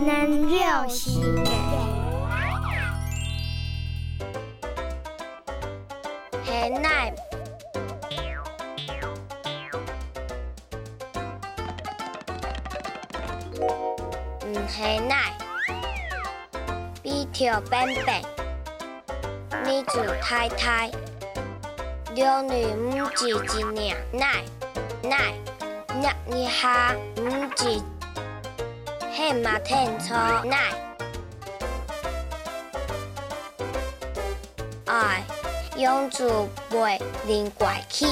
能六时嘅，系奶。唔系奶，比条扁扁，女子太太，两女唔是一娘奶奶，日日下唔是，嘿嘛天错奶，哎，养子袂灵怪气。